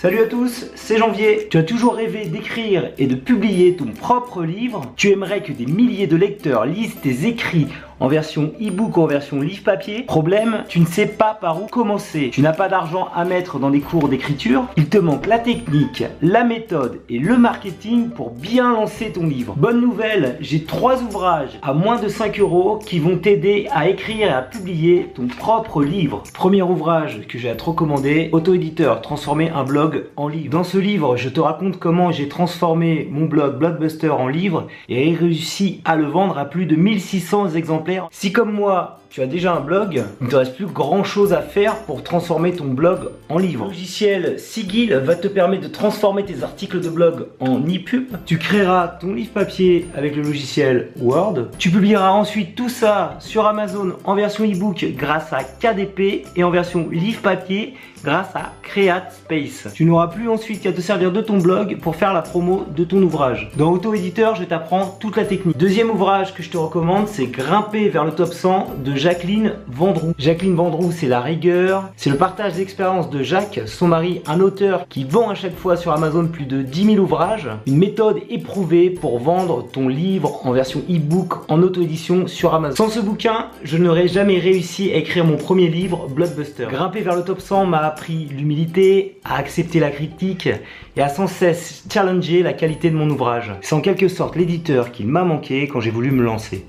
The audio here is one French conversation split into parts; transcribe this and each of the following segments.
Salut à tous, c'est Janvier. Tu as toujours rêvé d'écrire et de publier ton propre livre Tu aimerais que des milliers de lecteurs lisent tes écrits en version e-book ou en version livre papier Problème, tu ne sais pas par où commencer. Tu n'as pas d'argent à mettre dans des cours d'écriture. Il te manque la technique, la méthode et le marketing pour bien lancer ton livre. Bonne nouvelle, j'ai trois ouvrages à moins de 5 euros qui vont t'aider à écrire et à publier ton propre livre. Premier ouvrage que j'ai à te recommander, auto-éditeur, transformer un blog en livre. Dans ce livre, je te raconte comment j'ai transformé mon blog Blockbuster en livre et réussi à le vendre à plus de 1600 exemplaires. Si comme moi, tu as déjà un blog, il ne te reste plus grand chose à faire pour transformer ton blog en livre. Le logiciel Sigil va te permettre de transformer tes articles de blog en e-pub. Tu créeras ton livre papier avec le logiciel Word. Tu publieras ensuite tout ça sur Amazon en version e-book grâce à KDP et en version livre papier grâce à Create Space. Tu n'auras plus ensuite qu'à te servir de ton blog pour faire la promo de ton ouvrage. Dans Auto Éditeur, je t'apprends toute la technique. Deuxième ouvrage que je te recommande, c'est Grimper vers le top 100 de Jacqueline Vendroux. Jacqueline Vendroux, c'est la rigueur, c'est le partage d'expérience de Jacques, son mari, un auteur qui vend à chaque fois sur Amazon plus de 10 000 ouvrages. Une méthode éprouvée pour vendre ton livre en version e-book en auto-édition sur Amazon. Sans ce bouquin, je n'aurais jamais réussi à écrire mon premier livre, Bloodbuster. Grimper vers le top 100 m'a appris l'humilité, à accepter la critique et à sans cesse challenger la qualité de mon ouvrage. C'est en quelque sorte l'éditeur qui m'a manqué quand j'ai voulu me lancer.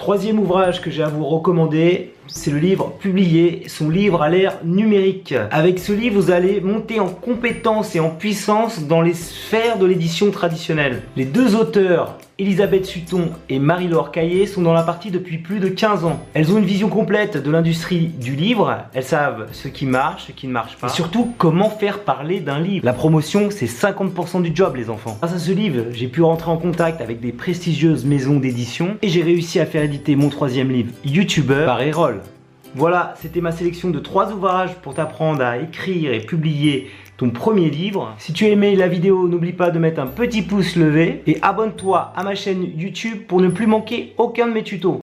Troisième ouvrage que j'ai à vous recommander, c'est le livre publié, son livre à l'ère numérique. Avec ce livre, vous allez monter en compétence et en puissance dans les sphères de l'édition traditionnelle. Les deux auteurs, Elisabeth Sutton et Marie-Laure Caillé, sont dans la partie depuis plus de 15 ans. Elles ont une vision complète de l'industrie du livre, elles savent ce qui marche, ce qui ne marche pas, et surtout comment faire parler d'un livre. La promotion, c'est 50% du job les enfants. Grâce à ce livre, j'ai pu rentrer en contact avec des prestigieuses maisons d'édition et j'ai réussi à faire éditer mon troisième livre, YouTuber, par Erol. Voilà, c'était ma sélection de trois ouvrages pour t'apprendre à écrire et publier ton premier livre. Si tu as aimé la vidéo, n'oublie pas de mettre un petit pouce levé et abonne-toi à ma chaîne YouTube pour ne plus manquer aucun de mes tutos.